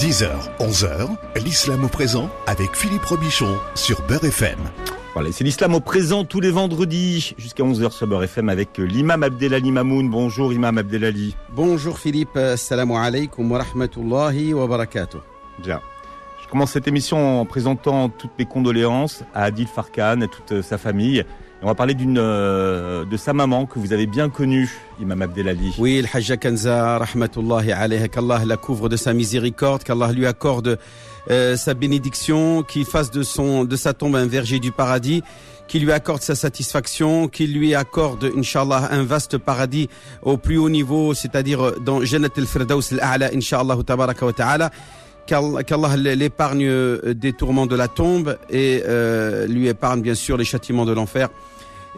10h, 11h, l'islam au présent avec Philippe Robichon sur Beurre FM. Voilà, c'est l'islam au présent tous les vendredis jusqu'à 11h sur Beurre FM avec l'imam Abdelali Mamoun. Bonjour imam Abdelali. Bonjour Philippe, assalamu alaikum wa rahmatullahi wa barakatuh. Bien. Je commence cette émission en présentant toutes mes condoléances à Adil Farkan et toute sa famille. On va parler d'une euh, de sa maman que vous avez bien connue, Imam Abdelali. Oui, le Hajja Kanza, rahmatullahi alayha, qu'Allah la couvre de sa miséricorde, qu'Allah lui accorde euh, sa bénédiction, qu'il fasse de son de sa tombe un verger du paradis, qu'il lui accorde sa satisfaction, qu'il lui accorde, inshallah, un vaste paradis au plus haut niveau, c'est-à-dire dans Jannat al-Firdaus al-A'la, inshallah, tabaraka wa ta'ala qu'Allah l'épargne euh, des tourments de la tombe et euh, lui épargne bien sûr les châtiments de l'enfer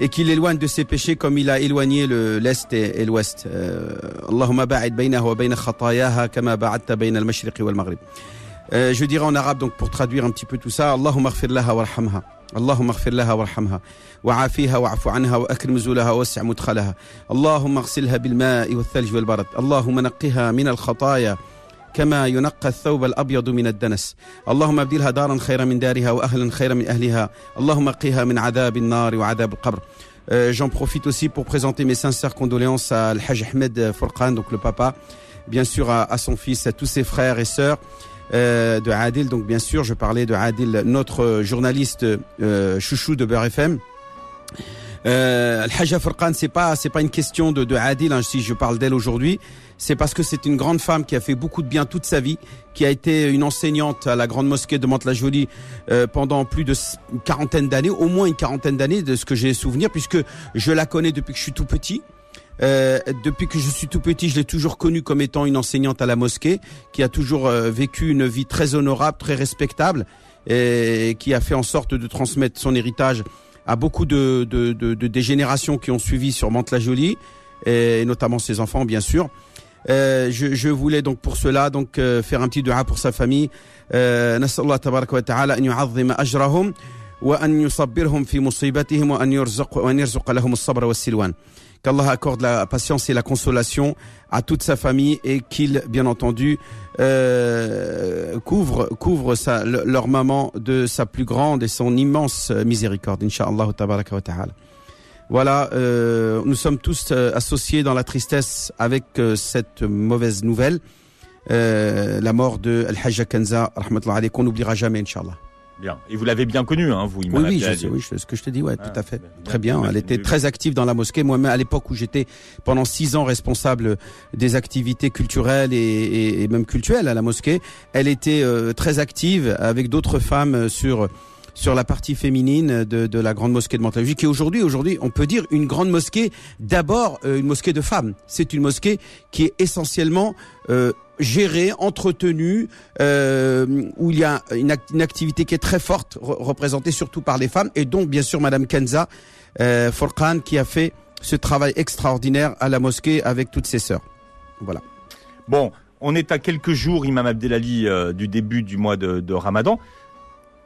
et qu'il éloigne de ses péchés comme il a éloigné l'est et, l'ouest. Euh, Allahumma ba'id baynahu wa bayna khatayaha kama ba'adta bayna al-mashriq wal maghrib. Je dirais en arabe donc pour traduire un petit peu tout ça, Allahumma ighfir laha warhamha. اللهم اغفر لها وارحمها وعافيها واعف عنها واكرم نزولها ووسع مدخلها اللهم اغسلها بالماء والثلج والبرد اللهم نقها من الخطايا كما ينقى الثوب الأبيض من الدنس اللهم ابدلها دارا خيرا من دارها وأهلا خيرا من أهلها اللهم قها من عذاب النار وعذاب القبر Euh, J'en profite aussi pour présenter mes sincères condoléances à Al-Hajj Ahmed Fourqan, donc le papa, bien sûr à, à, son fils, à tous ses frères et sœurs euh, de Adil. Donc bien sûr, je parlais de Adil, notre journaliste euh, chouchou de Beurre FM. Euh, Al-Hajj Fourqan, c'est pas c'est pas une question de, de Adil, hein, si je parle d'elle aujourd'hui, c'est parce que c'est une grande femme qui a fait beaucoup de bien toute sa vie, qui a été une enseignante à la grande mosquée de Mantes-la-Jolie euh, pendant plus de quarantaine d'années, au moins une quarantaine d'années de ce que j'ai souvenir, puisque je la connais depuis que je suis tout petit. Euh, depuis que je suis tout petit, je l'ai toujours connue comme étant une enseignante à la mosquée, qui a toujours euh, vécu une vie très honorable, très respectable, et qui a fait en sorte de transmettre son héritage à beaucoup de, de, de, de des générations qui ont suivi sur Mantes-la-Jolie, et, notamment ses enfants, bien sûr. Euh, je, je, voulais donc pour cela donc euh, faire un petit dua pour sa famille. Euh, Allah tabaraka wa ta'ala an yu'azzima ajrahum wa an yusabbirhum fi musibatihim wa an yurzaq wa an yarzuq lahum as-sabr wa silwan Qu'Allah accorde la patience et la consolation à toute sa famille et qu'il bien entendu euh, couvre, couvre sa, leur maman de sa plus grande et son immense miséricorde. Inch'Allah wa ta'ala. Voilà, euh, nous sommes tous euh, associés dans la tristesse avec euh, cette mauvaise nouvelle, euh, la mort de Al-Hajj Kanza, qu'on n'oubliera jamais, Inch'Allah. Bien. Et vous l'avez bien connue, hein, vous, Oui, oui, je sais, oui, ce que je te dis, ouais, ah, tout à fait. Bien, très bien. bien. Elle était très active dans la mosquée. Moi-même, à l'époque où j'étais pendant six ans responsable des activités culturelles et, et, et même culturelles à la mosquée, elle était euh, très active avec d'autres femmes sur sur la partie féminine de, de la grande mosquée de Montalegis, qui aujourd'hui, aujourd'hui, on peut dire une grande mosquée, d'abord euh, une mosquée de femmes. C'est une mosquée qui est essentiellement euh, gérée, entretenue, euh, où il y a une, act une, activité qui est très forte, re représentée surtout par les femmes, et donc bien sûr Madame Kenza euh, qui a fait ce travail extraordinaire à la mosquée avec toutes ses sœurs. Voilà. Bon, on est à quelques jours, Imam Abdelali, euh, du début du mois de, de Ramadan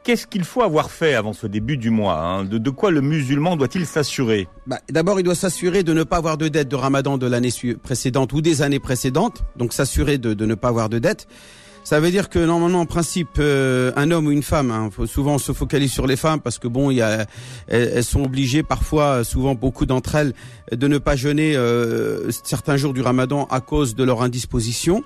qu'est-ce qu'il faut avoir fait avant ce début du mois hein? De, quoi le musulman doit-il s'assurer? Bah, D'abord, il doit s'assurer de ne pas avoir de dette de ramadan de l'année précédente ou des années précédentes, donc s'assurer de, ne pas avoir de dette. Ça veut dire que normalement, en principe, euh, un homme ou une femme, hein, faut souvent on se focalise sur les femmes parce que bon, y a, elles, elles sont obligées parfois, souvent beaucoup d'entre elles, de ne pas jeûner euh, certains jours du Ramadan à cause de leur indisposition.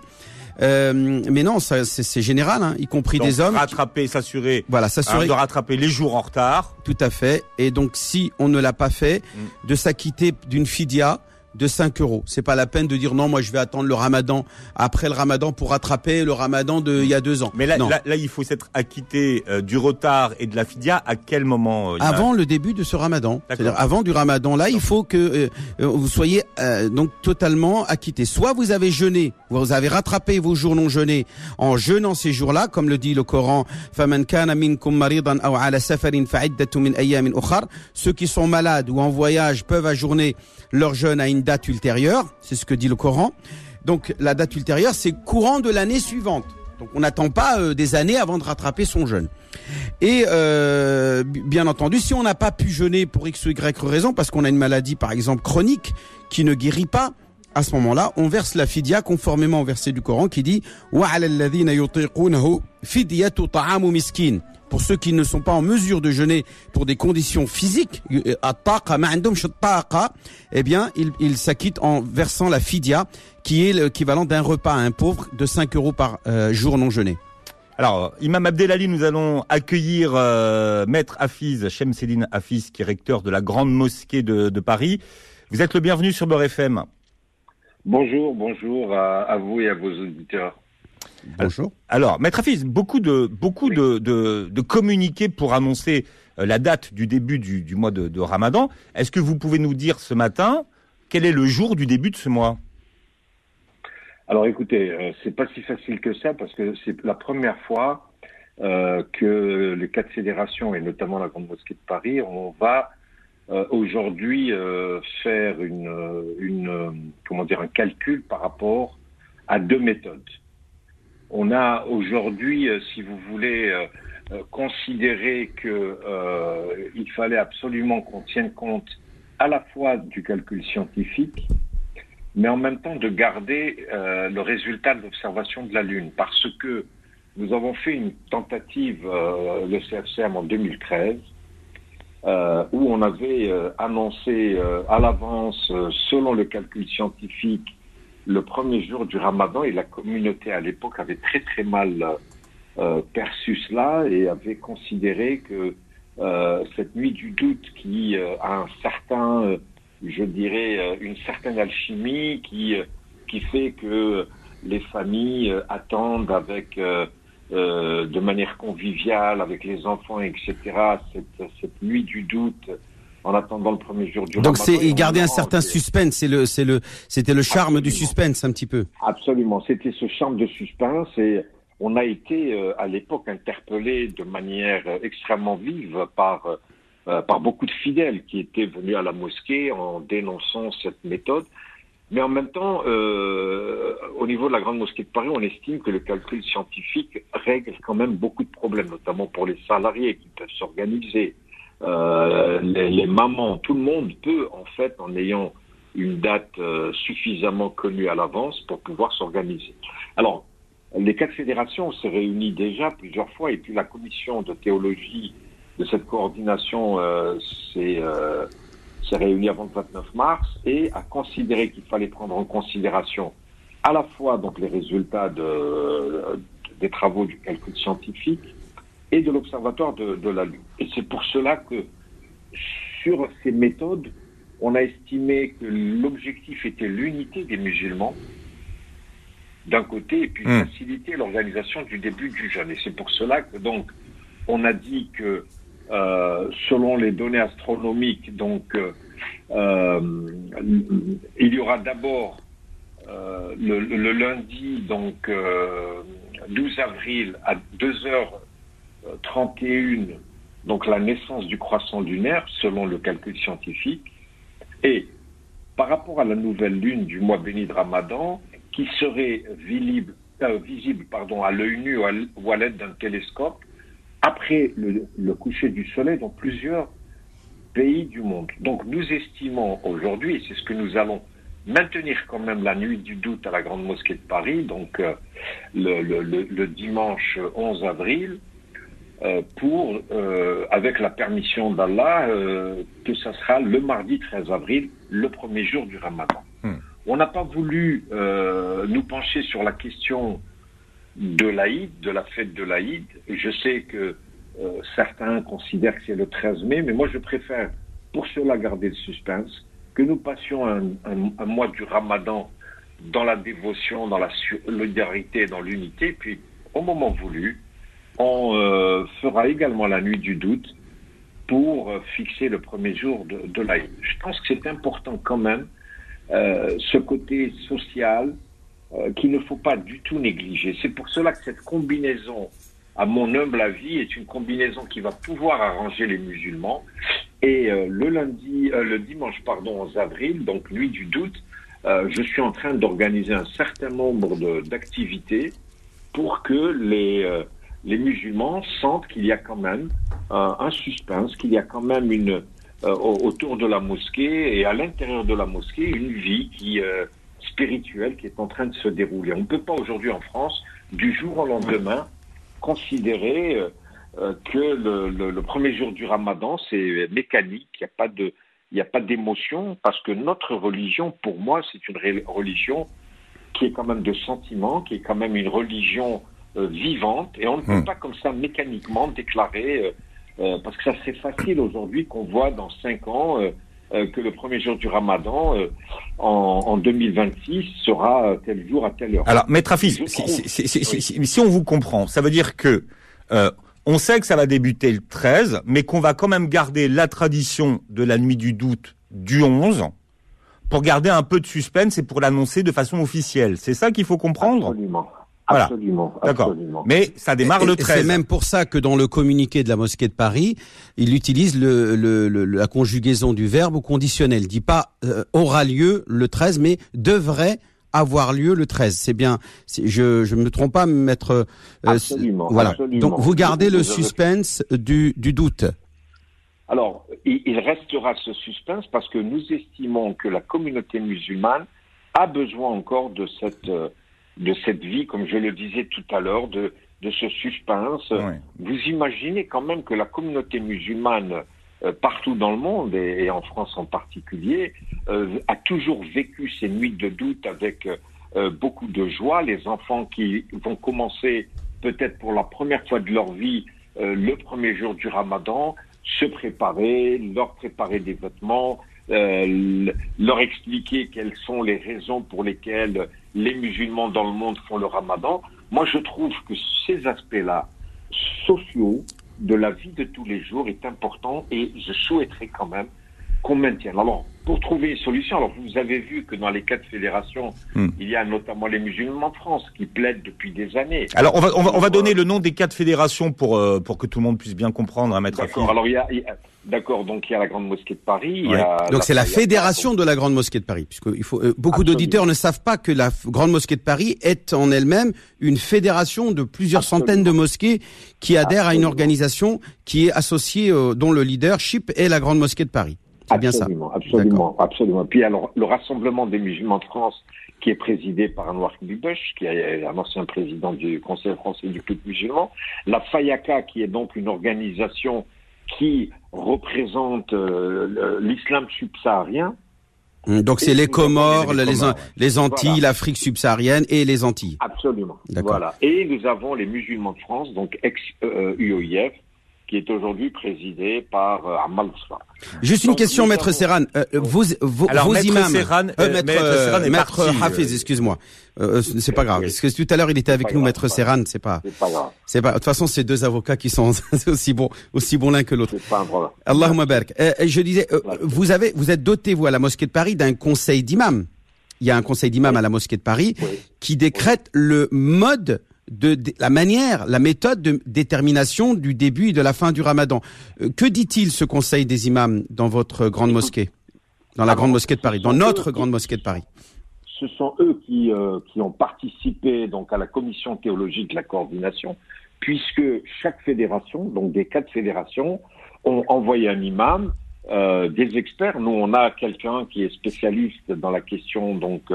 Euh, mais non, c'est général, hein, y compris donc, des hommes. Rattraper, s'assurer. Voilà, s'assurer hein, de rattraper les jours en retard. Tout à fait. Et donc, si on ne l'a pas fait, mm. de s'acquitter d'une fidia de 5 euros. C'est pas la peine de dire non, moi je vais attendre le ramadan après le ramadan pour rattraper le ramadan de il y a deux ans. Mais là, là, là, il faut s'être acquitté euh, du retard et de la fidia à quel moment euh, Avant le début de ce ramadan. C'est-à-dire avant du ramadan, là, il faut que euh, vous soyez euh, donc totalement acquitté. Soit vous avez jeûné, vous avez rattrapé vos jours non jeûnés en jeûnant ces jours-là, comme le dit le Coran, Ceux qui sont malades ou en voyage peuvent ajourner leur jeûne à une date ultérieure, c'est ce que dit le Coran. Donc la date ultérieure, c'est courant de l'année suivante. Donc on n'attend pas euh, des années avant de rattraper son jeûne. Et euh, bien entendu, si on n'a pas pu jeûner pour x ou y raison, parce qu'on a une maladie par exemple chronique qui ne guérit pas, à ce moment-là, on verse la fidia conformément au verset du Coran qui dit « Wa miskin » pour ceux qui ne sont pas en mesure de jeûner pour des conditions physiques, euh, eh bien, ils s'acquittent en versant la fidia, qui est l'équivalent d'un repas à un pauvre de 5 euros par euh, jour non jeûné. Alors, Imam Abdelali, nous allons accueillir euh, Maître Hafiz, Chemseddin Hafiz, qui est recteur de la Grande Mosquée de, Paris. Vous êtes le bienvenu sur Beurre FM. Bonjour, bonjour à vous et à vos auditeurs. Bonjour. Alors, Maître Hafiz, beaucoup de beaucoup de, de, communiqués pour annoncer euh, la date du début du, mois de, Ramadan. Est-ce que vous pouvez nous dire ce matin quel est le jour du début de ce mois? Alors, écoutez, euh, c'est pas si facile que ça parce que c'est la première fois euh, que les quatre fédérations et notamment la Grande Mosquée de Paris, on va aujourd'hui faire une, une comment dire un calcul par rapport à deux méthodes. On a aujourd'hui, euh, si vous voulez, euh, euh, considéré qu'il fallait absolument qu'on tienne compte à la fois du calcul scientifique, mais en même temps de garder le résultat de l'observation de la Lune, parce que nous avons fait une tentative, le CFCM en 2013, où on avait annoncé à l'avance, selon le calcul scientifique, le premier jour du ramadan et la communauté à l'époque avait très très mal euh, perçu cela et avait considéré que euh, cette nuit du doute qui euh, a un certain, je dirais, une certaine alchimie qui, qui fait que les familles attendent avec de manière conviviale avec les enfants, etc., cette, cette nuit du doute en attendant le premier jour du Donc c'est garder un certain suspense, c'est le c'est le c'était le charme du suspense un petit peu. Absolument, c'était ce charme de suspense et on a été euh, à l'époque interpellé de manière euh, extrêmement vive par euh, par beaucoup de fidèles qui étaient venus à la mosquée en dénonçant cette méthode. Mais en même temps, au niveau de la Grande Mosquée de Paris, on estime que le calcul scientifique règle quand même beaucoup de problèmes, notamment pour les salariés qui peuvent s'organiser, euh, les, mamans, tout le monde peut en fait, en ayant une date euh, suffisamment connue à l'avance pour pouvoir s'organiser. Alors, les quatre fédérations se réunissent déjà plusieurs fois et puis la commission de théologie de cette coordination euh, s'est réunie avant le 29 mars et a considéré qu'il fallait prendre en considération à la fois donc les résultats de, des travaux du calcul scientifique, et de l'Observatoire de, la Lune. Et c'est pour cela que sur ces méthodes, on a estimé que l'objectif était l'unité des musulmans, d'un côté, et puis hmm. faciliter l'organisation du début du jeûne. Et c'est pour cela que donc on a dit que euh, selon les données astronomiques, donc euh, euh, il y aura d'abord le, le, lundi, donc 12 avril à 2 heures 31, donc la naissance du croissant lunaire, selon le calcul scientifique, et par rapport à la nouvelle lune du mois béni de Ramadan, qui serait visible, euh, pardon, à l'œil nu ou à l'aide d'un télescope, après le, coucher du soleil dans plusieurs pays du monde. Donc nous estimons aujourd'hui, et c'est ce que nous allons maintenir quand même la nuit du doute à la Grande Mosquée de Paris, donc euh, le, dimanche 11 avril, pour, euh, avec la permission d'Allah, euh, que ça sera le mardi 13 avril, le premier jour du Ramadan. Hmm. On n'a pas voulu nous pencher sur la question de l'Aïd, de la fête de l'Aïd. Je sais que certains considèrent que c'est le 13 mai, mais moi je préfère pour cela garder le suspense, que nous passions un, un mois du Ramadan dans la dévotion, dans la solidarité, dans l'unité, puis au moment voulu, on euh, fera également la nuit du doute pour euh, fixer le premier jour de, de l'Aïd. Je pense que c'est important quand même, euh, ce côté social qu'il ne faut pas du tout négliger. C'est pour cela que cette combinaison, à mon humble avis, est une combinaison qui va pouvoir arranger les musulmans. Et le lundi, le dimanche, pardon, 11 avril, donc nuit du doute, je suis en train d'organiser un certain nombre d'activités pour que les les musulmans sentent qu'il y a quand même euh, un suspense, qu'il y a quand même une euh, autour de la mosquée et à l'intérieur de la mosquée une vie qui euh, spirituel qui est en train de se dérouler. On ne peut pas aujourd'hui en France, du jour au lendemain, considérer euh, euh, que le, premier jour du ramadan, c'est mécanique, il n'y a pas de... Il n'y a pas d'émotion parce que notre religion, pour moi, c'est une religion qui est quand même de sentiment, qui est quand même une religion vivante, et on ne peut hmm. pas comme ça mécaniquement déclarer, parce que ça serait facile aujourd'hui qu'on voit dans cinq ans euh, que le premier jour du Ramadan euh, en, en, 2026 sera tel jour à telle heure. Alors, Maître Hafiz, si, on vous comprend, ça veut dire que euh, on sait que ça va débuter le 13, mais qu'on va quand même garder la tradition de la nuit du doute du 11 pour garder un peu de suspense et pour l'annoncer de façon officielle. C'est ça qu'il faut comprendre? Absolument. Absolument. D'accord. Mais ça démarre le 13. C'est même pour ça que dans le communiqué de la mosquée de Paris, il utilise le, le, la conjugaison du verbe au conditionnel. Il dit pas euh, aura lieu le 13, mais devrait avoir lieu le 13. C'est bien. Je je me trompe pas, maître. Euh, absolument. Voilà. Donc vous gardez le suspense du, du doute. Alors, il restera ce suspense parce que nous estimons que la communauté musulmane a besoin encore de cette euh, de cette vie, comme je le disais tout à l'heure, de, de ce suspense. Vous imaginez quand même que la communauté musulmane, euh, partout dans le monde, et, en France en particulier, euh, a toujours vécu ces nuits de doute avec euh, beaucoup de joie. Les enfants qui vont commencer peut-être pour la première fois de leur vie le premier jour du ramadan, se préparer, leur préparer des vêtements, euh, leur expliquer quelles sont les raisons pour lesquelles les musulmans dans le monde font le ramadan. Moi, je trouve que ces aspects-là, sociaux, de la vie de tous les jours, est important et je souhaiterais quand même qu'on maintienne. Alors, pour trouver une solution, alors vous avez vu que dans les quatre fédérations, hmm. il y a notamment les musulmans de France qui plaident depuis des années. Alors, on va, on va, on va donner le nom des quatre fédérations pour, euh, pour que tout le monde puisse bien comprendre, à hein, mettre D'accord, alors il y a, D'accord, donc il y a la Grande Mosquée de Paris. donc c'est la fédération de la Grande Mosquée de Paris, puisque il faut, euh, beaucoup d'auditeurs ne savent pas que la Grande Mosquée de Paris est en elle-même une fédération de plusieurs centaines de mosquées qui adhèrent à une organisation qui est associée, euh, dont le leadership est la Grande Mosquée de Paris. C'est bien ça. Absolument, absolument. Puis alors le rassemblement des musulmans de France, qui est présidé par Anwar Bibush, qui est un ancien président du Conseil français du club musulman, la Fayaka, qui est donc une organisation qui représente euh, l'islam subsaharien. Hum, donc c'est les Comores, les, les, Antilles, l'Afrique subsaharienne et les Antilles. Absolument. Voilà. Et nous avons les musulmans de France, donc ex-UOIF, qui est aujourd'hui présidé par euh, Amal Juste une question, Maître Serran. Euh, vous, vous, Alors, vos Maître imams, Serran, euh, Maître, Serran est Maître Hafiz, excuse-moi. c'est pas grave. Parce que tout à l'heure, il était avec nous, Maître Serran. C'est pas. C'est pas pas. De toute façon, c'est deux avocats qui sont aussi bons, aussi bons l'un que l'autre. C'est pas un problème. Allahumma barak. je disais, vous avez, vous êtes doté vous à la mosquée de Paris d'un conseil d'imam. Il y a un conseil d'imam à la mosquée de Paris qui décrète le mode de, la manière, la méthode de détermination du début et de la fin du ramadan. Euh, que dit-il ce conseil des imams dans votre grande mosquée? Dans la grande mosquée de Paris, dans notre grande mosquée de Paris Ce sont eux qui, euh, qui ont participé donc à la commission théologique de la coordination, puisque chaque fédération, donc des quatre fédérations, ont envoyé un imam, euh, des experts. Nous, on a quelqu'un qui est spécialiste dans la question donc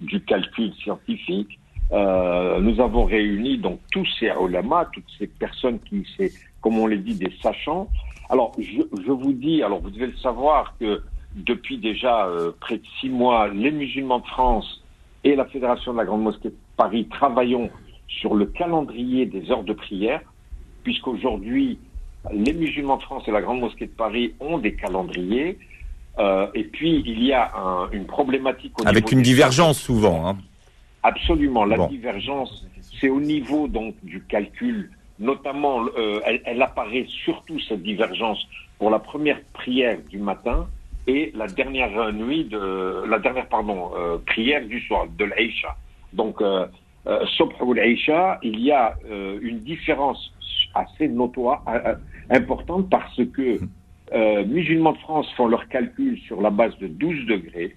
du calcul scientifique. Euh, nous avons réuni donc tous ces ulama, toutes ces personnes qui, c'est, comme on l'a dit, des sachants. Alors, je, je, vous dis, alors vous devez le savoir que depuis déjà euh, près de six mois, les musulmans de France et la Fédération de la Grande Mosquée de Paris travaillons sur le calendrier des heures de prière, puisqu'aujourd'hui, les musulmans de France et la Grande Mosquée de Paris ont des calendriers. Euh, et puis, il y a un, une problématique... Au Avec une divergence souvent. Hein. Absolument. La divergence, c'est au niveau donc du calcul, notamment, euh, elle, apparaît surtout cette divergence pour la première prière du matin et la dernière nuit de la dernière pardon euh, prière du soir de l'Aïcha. Donc euh, euh ou l'Aïcha, il y a euh, une différence assez notoire, importante parce que musulmans de France font leur calcul sur la base de 12 degrés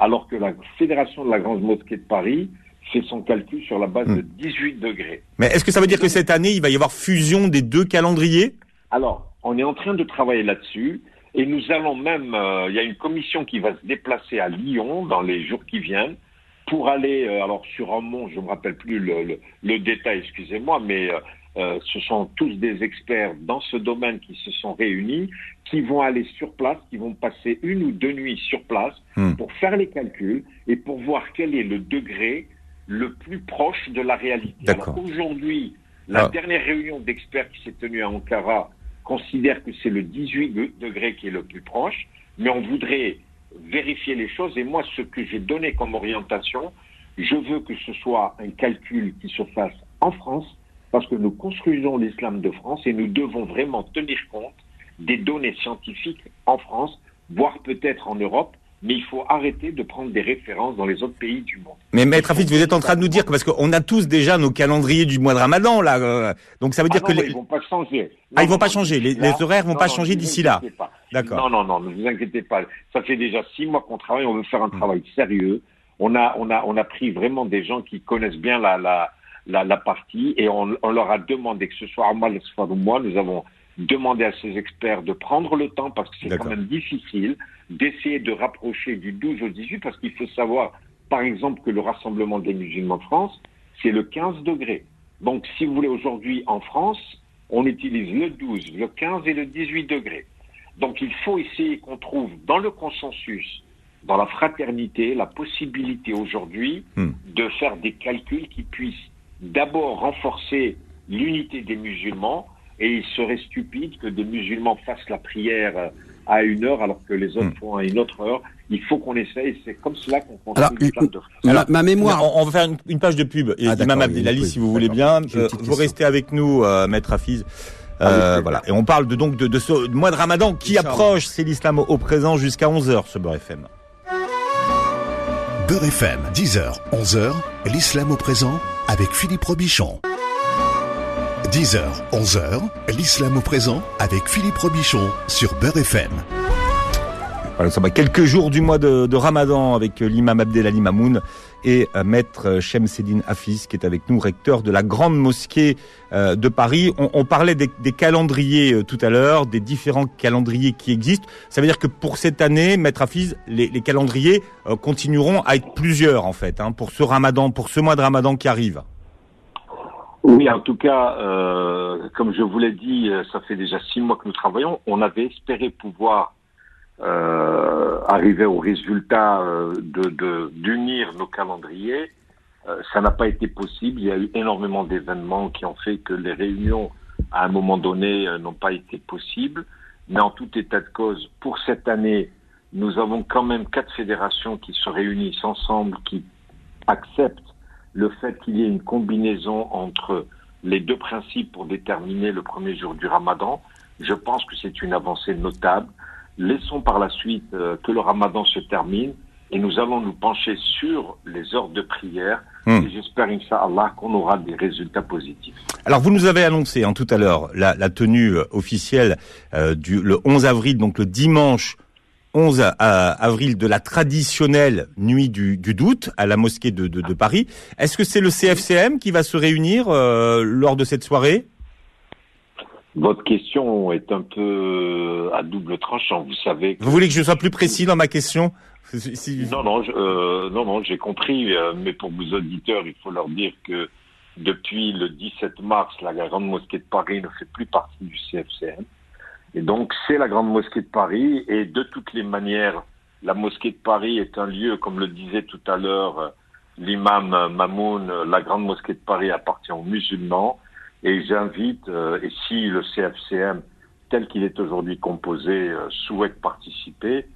alors que la Fédération de la Grande Mosquée de Paris fait son calcul sur la base de 18 hmm. degrés. Mais est-ce que ça veut dire que cette année, il va y avoir fusion des deux calendriers? Alors, on est en train de travailler là-dessus. Et nous allons même, euh, il y a une commission qui va se déplacer à Lyon dans les jours qui viennent pour aller, alors sur un mont, je ne me rappelle plus le, le, détail, excusez-moi, mais ce sont tous des experts dans ce domaine qui se sont réunis, qui vont aller sur place, qui vont passer une ou deux nuits sur place hmm. pour faire les calculs et pour voir quel est le degré le plus proche de la réalité. Aujourd'hui, la ah. dernière réunion d'experts qui s'est tenue à Ankara considère que c'est le 18 degré qui est le plus proche, mais on voudrait vérifier les choses. Et moi, ce que j'ai donné comme orientation, je veux que ce soit un calcul qui se fasse en France, parce que nous construisons l'islam de France et nous devons vraiment tenir compte des données scientifiques en France, voire peut-être en Europe, mais il faut arrêter de prendre des références dans les autres pays du monde. Mais Maître Afid, vous êtes en train de nous dire que parce qu'on a tous déjà nos calendriers du mois de Ramadan là, euh, donc ça veut dire ah que les... ils vont pas changer. ah, ils vont pas changer. Les, les horaires vont pas changer d'ici là. D'accord. Non, non, non, ne vous inquiétez pas. Ça fait déjà six mois qu'on travaille. On veut faire un hmm. travail sérieux. On a, on a, on a pris vraiment des gens qui connaissent bien la, la, la, la partie et on, on, leur a demandé que ce soit à moi, soit moi, nous avons demandé à ces experts de prendre le temps parce que c'est quand même difficile d'essayer de rapprocher du 12 au 18 parce qu'il faut savoir, par exemple, que le Rassemblement des musulmans de France, c'est le 15 degrés. Donc, si vous voulez, aujourd'hui, en France, on utilise le 12, le 15 et le 18 degrés. Donc, il faut essayer qu'on trouve dans le consensus, dans la fraternité, la possibilité aujourd'hui hmm. de faire des calculs qui puissent d'abord renforcer l'unité des musulmans, et il serait stupide que des musulmans fassent la prière à une heure alors que les autres hmm. font à une autre heure. Il faut qu'on essaye, c'est comme cela qu'on construit alors, de alors, ma mémoire. On, va faire une, page de pub. Ah, Imam Abdelali, si vous voulez bien, euh, vous restez avec nous, euh, Maître Hafiz. Euh, voilà. Et on parle de, donc de, de ce mois de Ramadan qui approche. C'est l'islam au, présent jusqu'à 11h, ce Beurre FM. Beurre FM, 10h, 11h, l'islam au présent avec Philippe Robichon. 10h, 11h, l'islam au présent avec Philippe Robichon sur Beurre FM. Quelques jours du mois de, Ramadan avec l'imam Abdelali Mamoun et euh, maître Shemseddin Hafiz qui est avec nous, recteur de la grande mosquée euh, de Paris. On, parlait des, calendriers euh, tout à l'heure, des différents calendriers qui existent. Ça veut dire que pour cette année, maître Hafiz, les, calendriers continueront à être plusieurs en fait, hein, pour ce Ramadan, pour ce mois de Ramadan qui arrive. Oui, en tout cas, comme je vous l'ai dit, ça fait déjà six mois que nous travaillons. On avait espéré pouvoir euh, arriver au résultat euh, de d'unir nos calendriers. Euh, ça n'a pas été possible. Il y a eu énormément d'événements qui ont fait que les réunions, à un moment donné, n'ont pas été possibles. Mais en tout état de cause, pour cette année, nous avons quand même quatre fédérations qui se réunissent ensemble, qui acceptent le fait qu'il y ait une combinaison entre les deux principes pour déterminer le premier jour du ramadan, je pense que c'est une avancée notable. Laissons par la suite euh, que le ramadan se termine et nous allons nous pencher sur les heures de prière hmm. et j'espère, Inch'Allah, qu'on aura des résultats positifs. Alors, vous nous avez annoncé hein, tout à l'heure la, tenue euh, officielle euh, du le 11 avril, donc le dimanche 11 avril de la traditionnelle nuit du, doute à la mosquée de, de, Paris. Est-ce que c'est le CFCM qui va se réunir euh, lors de cette soirée? Votre question est un peu à double tranchant. Vous savez. Vous voulez que je sois plus précis dans ma question Non, non, euh, non, non, j'ai compris. Euh, mais pour vos auditeurs, il faut leur dire que depuis le 17 mars, la grande mosquée de Paris ne fait plus partie du CFCM. Et donc, c'est la Grande Mosquée de Paris. Et de toutes les manières, la Mosquée de Paris est un lieu, comme le disait tout à l'heure euh, l'imam Mamoun, la Grande Mosquée de Paris appartient aux musulmans. Et j'invite, euh, et si le CFCM, tel qu'il est aujourd'hui composé, euh, souhaite participer,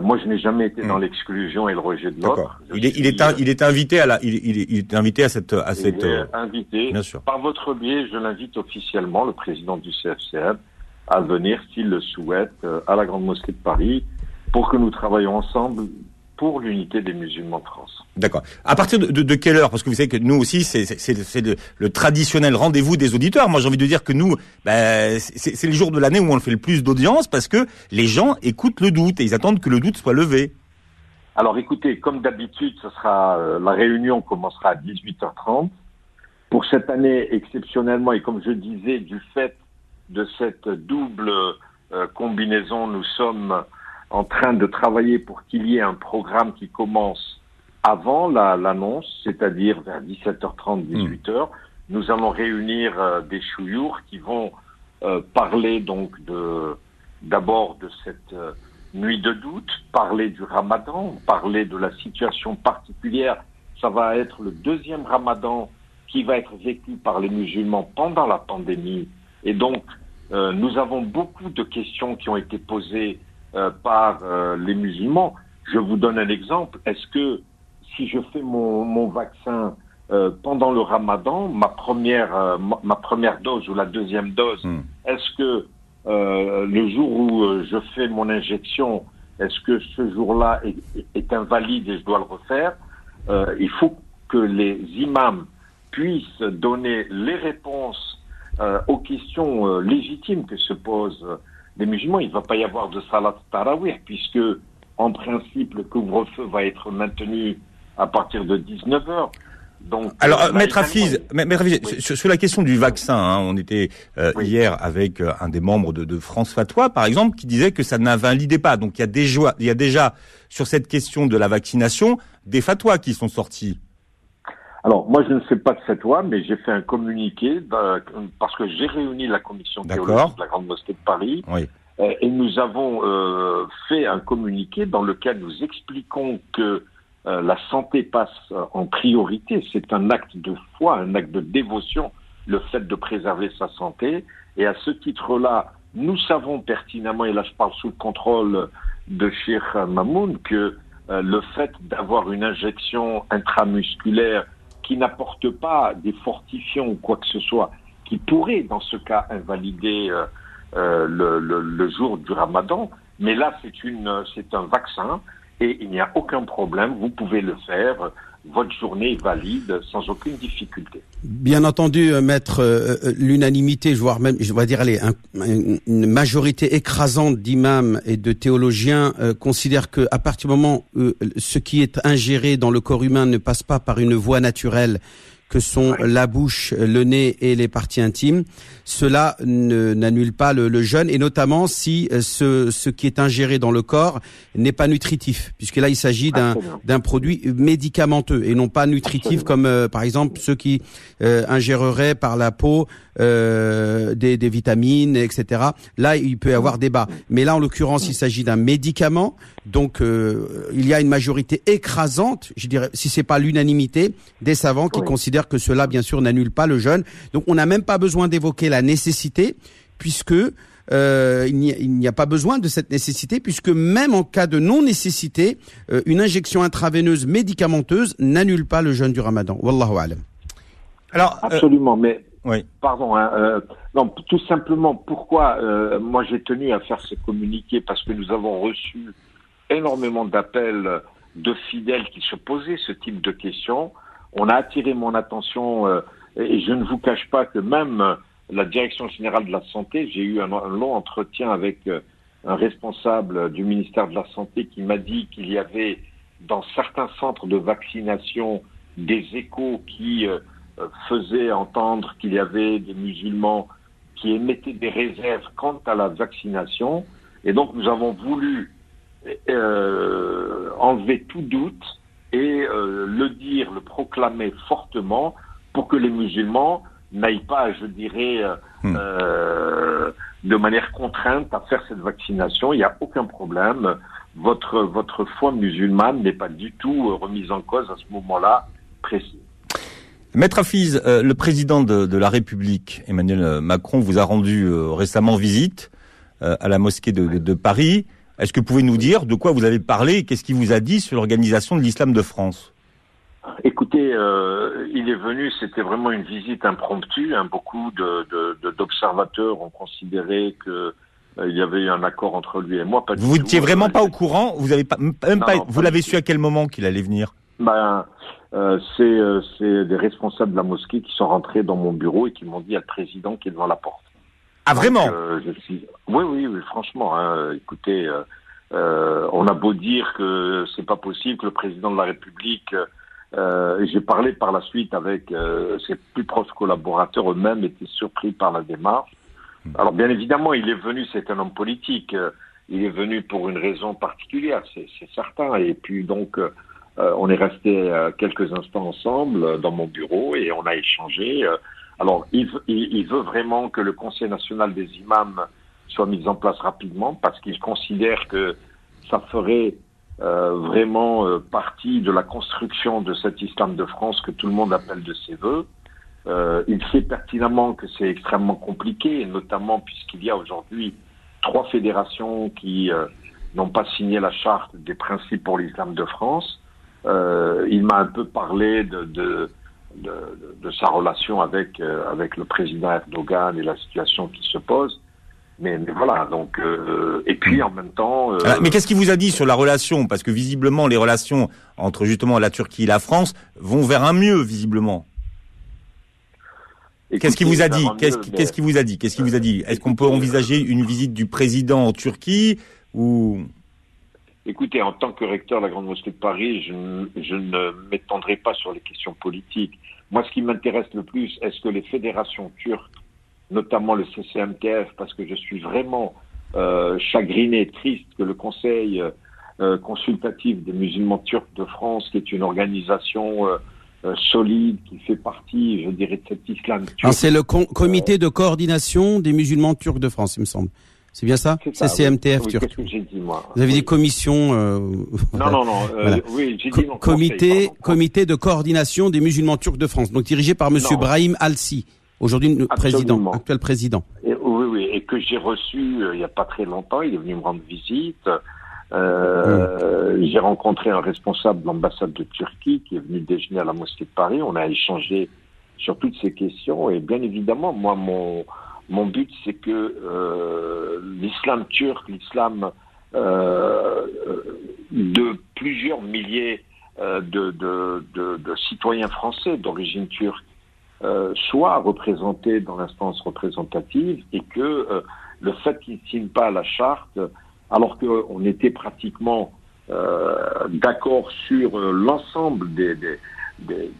moi, je n'ai jamais été dans hmm. l'exclusion et le rejet de l'autre. Il est, il est, il est invité à la, il, il, est invité à cette, à cette. Il est invité. Bien sûr. Par votre biais, je l'invite officiellement, le président du CFCM, à venir, s'il le souhaite, euh, à la Grande Mosquée de Paris, pour que nous travaillions ensemble pour l'unité des musulmans de France. D'accord. À partir de, de, quelle heure? Parce que vous savez que nous aussi, c'est le, le, traditionnel rendez-vous des auditeurs. Moi, j'ai envie de dire que nous, ben, c'est le jour de l'année où on fait le plus d'audience parce que les gens écoutent le doute et ils attendent que le doute soit levé. Alors écoutez, comme d'habitude, ce sera euh, la réunion commencera à 18h30. Pour cette année, exceptionnellement, et comme je disais, du fait de cette double euh, combinaison, nous sommes en train de travailler pour qu'il y ait un programme qui commence avant l'annonce, c'est-à-dire vers 17h30, 18h, nous allons réunir des chouyours qui vont parler donc de d'abord de cette nuit de doute, parler du ramadan, parler de la situation particulière. Ça va être le deuxième ramadan qui va être vécu par les musulmans pendant la pandémie. Et donc, euh, nous avons beaucoup de questions qui ont été posées euh, par euh, les musulmans. Je vous donne un exemple. Est-ce que si je fais mon, mon vaccin pendant le ramadan, ma première, ma, première dose ou la deuxième dose, hmm. est-ce que euh, le jour où euh, je fais mon injection, est-ce que ce jour-là est, invalide et je dois le refaire euh, Il faut que les imams puissent donner les réponses aux questions légitimes que se posent les musulmans. Il ne va pas y avoir de salat tarawih puisque, en principe, le couvre-feu va être maintenu à partir de 19 heures. Alors, euh, Maître Afiz, sur, la question du vaccin, hein, on était euh, hier avec euh, un des membres de, de, France Fatwa, par exemple, qui disait que ça n'invalidait pas. Donc, il y a déjà, il y a déjà sur cette question de la vaccination des fatwas qui sont sortis. Alors, moi, je ne sais pas de fatwa, mais j'ai fait un communiqué parce que j'ai réuni la commission théologique de la Grande Mosquée de Paris. et nous avons fait un communiqué dans lequel nous expliquons que euh, la santé passe euh, en priorité. C'est un acte de foi, un acte de dévotion, le fait de préserver sa santé. Et à ce titre-là, nous savons pertinemment, et là je parle sous le contrôle de Sheikh Mamoun, que euh, le fait d'avoir une injection intramusculaire qui n'apporte pas des fortifiants ou quoi que ce soit, qui pourrait dans ce cas invalider le, le, jour du ramadan, mais là c'est un vaccin et il n'y a aucun problème, vous pouvez le faire. Votre journée est valide sans aucune difficulté. Bien entendu, euh, maître, euh, euh, l'unanimité, voire même, je vais dire, allez, une majorité écrasante d'imams et de théologiens considèrent que à partir du moment où ce qui est ingéré dans le corps humain ne passe pas par une voie naturelle, que sont la bouche, le nez et les parties intimes, cela n'annule pas le, le, jeûne, et notamment si euh, ce, ce qui est ingéré dans le corps n'est pas nutritif, puisque là il s'agit d'un produit médicamenteux et non pas nutritif comme euh, par exemple ceux qui euh, ingéreraient par la peau euh, des, des, vitamines, etc. Là il peut y avoir débat, mais là en l'occurrence il s'agit d'un médicament, donc il y a une majorité écrasante, je dirais, si c'est pas l'unanimité, des savants qui considèrent que cela bien sûr n'annule pas le jeûne. Donc on n'a même pas besoin d'évoquer la nécessité, puisque euh, il n'y a, pas besoin de cette nécessité, puisque même en cas de non-nécessité, euh, une injection intraveineuse médicamenteuse n'annule pas le jeûne du ramadan. Wallahu alam. Alors, euh, Absolument, mais oui. pardon, hein, non, tout simplement, pourquoi moi j'ai tenu à faire ce communiqué? Parce que nous avons reçu énormément d'appels de fidèles qui se posaient ce type de questions. On a attiré mon attention et je ne vous cache pas que même la Direction générale de la santé, j'ai eu un, long entretien avec euh, un responsable du ministère de la Santé qui m'a dit qu'il y avait dans certains centres de vaccination des échos qui euh, euh, faisaient entendre qu'il y avait des musulmans qui émettaient des réserves quant à la vaccination. Et donc nous avons voulu enlever tout doute et le dire, le proclamer fortement pour que les musulmans n'aille pas, je dirais, euh, hmm. euh, de manière contrainte à faire cette vaccination. Il n'y a aucun problème. Votre, votre foi musulmane n'est pas du tout euh, remise en cause à ce moment-là précis. Maître Afiz, le président de, la République, Emmanuel Macron, vous a rendu récemment visite à la mosquée de, de Paris. Est-ce que vous pouvez nous dire de quoi vous avez parlé et qu'est-ce qu'il vous a dit sur l'organisation de l'islam de France? Écoutez, euh, il est venu, c'était vraiment une visite impromptue. Hein. Beaucoup d'observateurs ont considéré que euh, il y avait eu un accord entre lui et moi. Pas vous n'étiez vraiment pas au courant? Vous avez pas, même pas, vous l'avez su à quel moment qu'il allait venir? Ben, euh, c'est des responsables de la mosquée qui sont rentrés dans mon bureau et qui m'ont dit il y a le président qui est devant la porte. Ah vraiment je suis... Oui, oui, oui, franchement. Hein, écoutez, on a beau dire que c'est pas possible que le président de la République euh, J'ai parlé par la suite avec euh, ses plus proches collaborateurs, eux-mêmes étaient surpris par la démarche. Hmm. Alors bien évidemment, il est venu, c'est un homme politique, euh, il est venu pour une raison particulière, c'est certain. Et puis donc, on est resté quelques instants ensemble dans mon bureau et on a échangé. Alors, il, veut vraiment que le Conseil national des imams soit mis en place rapidement parce qu'il considère que ça ferait vraiment partie de la construction de cet islam de France que tout le monde appelle de ses voeux. Euh, il sait pertinemment que c'est extrêmement compliqué, notamment puisqu'il y a aujourd'hui trois fédérations qui euh, n'ont pas signé la charte des principes pour l'islam de France. Euh, il m'a un peu parlé de, de, de sa relation avec, euh, avec le président Erdogan et la situation qui se pose. Mais, mais voilà, donc euh, et puis en même temps. mais qu'est-ce qu'il vous a dit sur la relation? Parce que visiblement, les relations entre justement la Turquie et la France vont vers un mieux, visiblement. Qu'est-ce qu'il vous a dit Qu'est-ce qu'il vous a dit? Qu'est-ce qu'il vous a dit? Est-ce qu'on peut envisager une visite du président en Turquie ou Écoutez, en tant que recteur de la Grande Mosquée de Paris, je, je ne m'étendrai pas sur les questions politiques. Moi, ce qui m'intéresse le plus, est-ce que les fédérations turques, notamment le CCMTF, parce que je suis vraiment euh, chagriné, triste que le Conseil euh, consultatif des musulmans turcs de France, qui est une organisation euh, euh, solide, qui fait partie, je dirais, de cet islam turc. C'est le comité de coordination des musulmans turcs de France, il me semble. C'est bien ça C'est CMTF turc. Vous avez dit commission. Euh... Non, non, non. Euh, oui, j'ai dit comité, comité de coordination des musulmans turcs de France, donc dirigé par Monsieur Brahim Alsi, aujourd'hui président, actuel président. oui, oui, et que j'ai reçu euh, il n'y a pas très longtemps. Il est venu me rendre visite. Euh, J'ai rencontré un responsable de l'ambassade de Turquie qui est venu déjeuner à la mosquée de Paris. On a échangé sur toutes ces questions et bien évidemment, moi, mon, mon but, c'est que euh, l'islam turc, l'islam euh, de plusieurs milliers euh, de, de, de, de, citoyens français d'origine turque soit représenté dans l'instance représentative et que le fait qu'ils ne signent pas la charte alors qu'on était pratiquement euh, d'accord sur euh, l'ensemble des, des, des,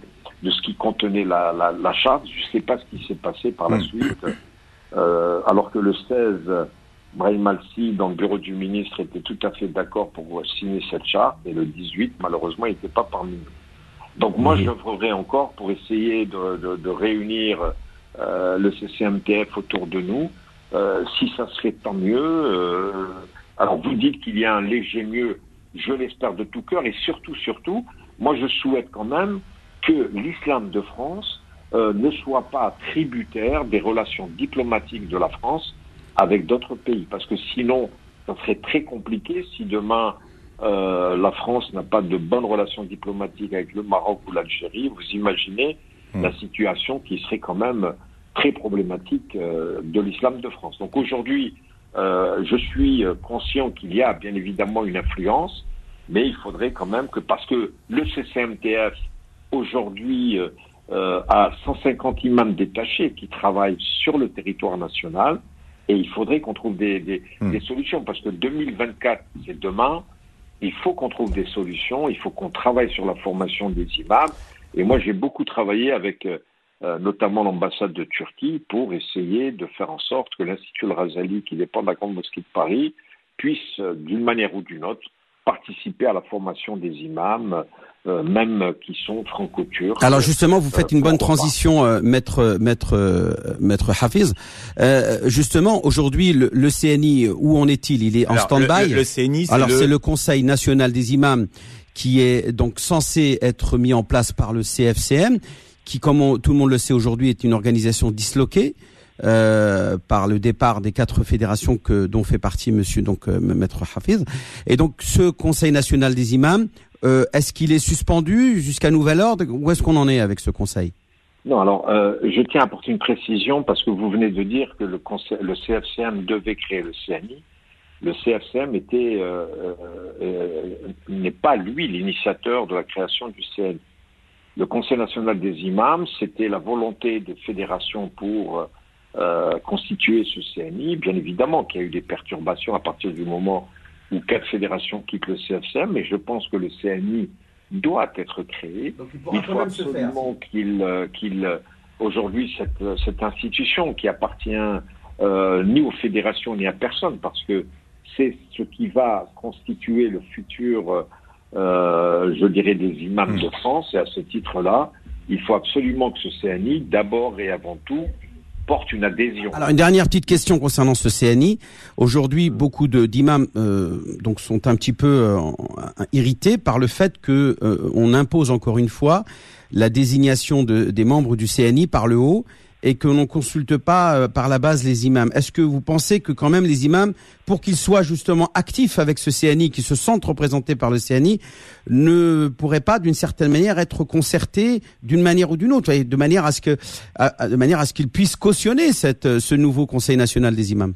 de ce qui contenait la, la, la charte. Je ne sais pas ce qui s'est passé par la hmm. suite, euh, alors que le 16, Brahim Malsi, dans le bureau du ministre, était tout à fait d'accord pour signer cette charte, et le 18, malheureusement, il n'était pas parmi nous. Donc moi, je voudrais encore pour essayer de, de, de réunir euh, le CCMTF autour de nous. Euh, si ça se fait, tant mieux. Alors vous dites qu'il y a un léger mieux, je l'espère de tout cœur, et surtout, surtout, moi je souhaite quand même que l'islam de France euh, ne soit pas tributaire des relations diplomatiques de la France avec d'autres pays, parce que sinon, ça serait très compliqué si demain euh, la France n'a pas de bonnes relations diplomatiques avec le Maroc ou l'Algérie. Vous imaginez mmh. la situation qui serait quand même très problématique euh, de l'islam de France. Donc aujourd'hui, euh, je suis conscient qu'il y a bien évidemment une influence, mais il faudrait quand même que, parce que le CCMTF aujourd'hui euh, a 150 imams détachés qui travaillent sur le territoire national, et il faudrait qu'on trouve des, des, mmh. des, solutions, parce que 2024, c'est demain, il faut qu'on trouve des solutions, il faut qu'on travaille sur la formation des imams, et moi j'ai beaucoup travaillé avec... Euh, euh, notamment l'ambassade de Turquie, pour essayer de faire en sorte que l'Institut Al-Razali, qui dépend de la Grande Mosquée de Paris, puisse, euh, d'une manière ou d'une autre, participer à la formation des imams, euh, même qui sont franco-turcs. Alors justement, vous faites une bonne transition, euh, maître maître maître Hafiz. justement, aujourd'hui, le, le, CNI, où en est-il? Il est en stand-by? Le, le, CNI, alors c'est le Conseil national des imams qui est donc censé être mis en place par le CFCM qui, comme tout le monde le sait aujourd'hui, est une organisation disloquée euh, par le départ des quatre fédérations que dont fait partie Monsieur donc euh, Maître Hafiz. Et donc ce Conseil national des imams, euh, est-ce qu'il est suspendu jusqu'à nouvel ordre? Où est-ce qu'on en est avec ce Conseil? Non, alors euh, je tiens à apporter une précision parce que vous venez de dire que le, conseil, CFCM devait créer le CNI. Le CFCM euh, n'est pas lui l'initiateur de la création du CNI. Le Conseil national des imams, c'était la volonté des fédérations pour constituer ce CNI. Bien évidemment qu'il y a eu des perturbations à partir du moment où quatre fédérations quittent le CFCM, mais je pense que le CNI doit être créé. il, faut absolument qu'il, euh, qu'il aujourd'hui cette, cette institution qui appartient euh, ni aux fédérations ni à personne, parce que c'est ce qui va constituer le futur je dirais, des imams de France. Et à ce titre-là, il faut absolument que ce CNI, d'abord et avant tout, porte une adhésion. Alors une dernière petite question concernant ce CNI. Aujourd'hui, beaucoup d'imams euh, donc sont un petit peu euh, irrités par le fait que euh, on impose encore une fois la désignation de, des membres du CNI par le haut et que l'on consulte pas euh, par la base les imams. Est-ce que vous pensez que quand même les imams, pour qu'ils soient justement actifs avec ce CNI, qu'ils se sentent représentés par le CNI, ne pourraient pas d'une certaine manière être concertés d'une manière ou d'une autre, de manière à ce que, de manière à ce qu'ils puissent cautionner cette, ce nouveau Conseil national des imams?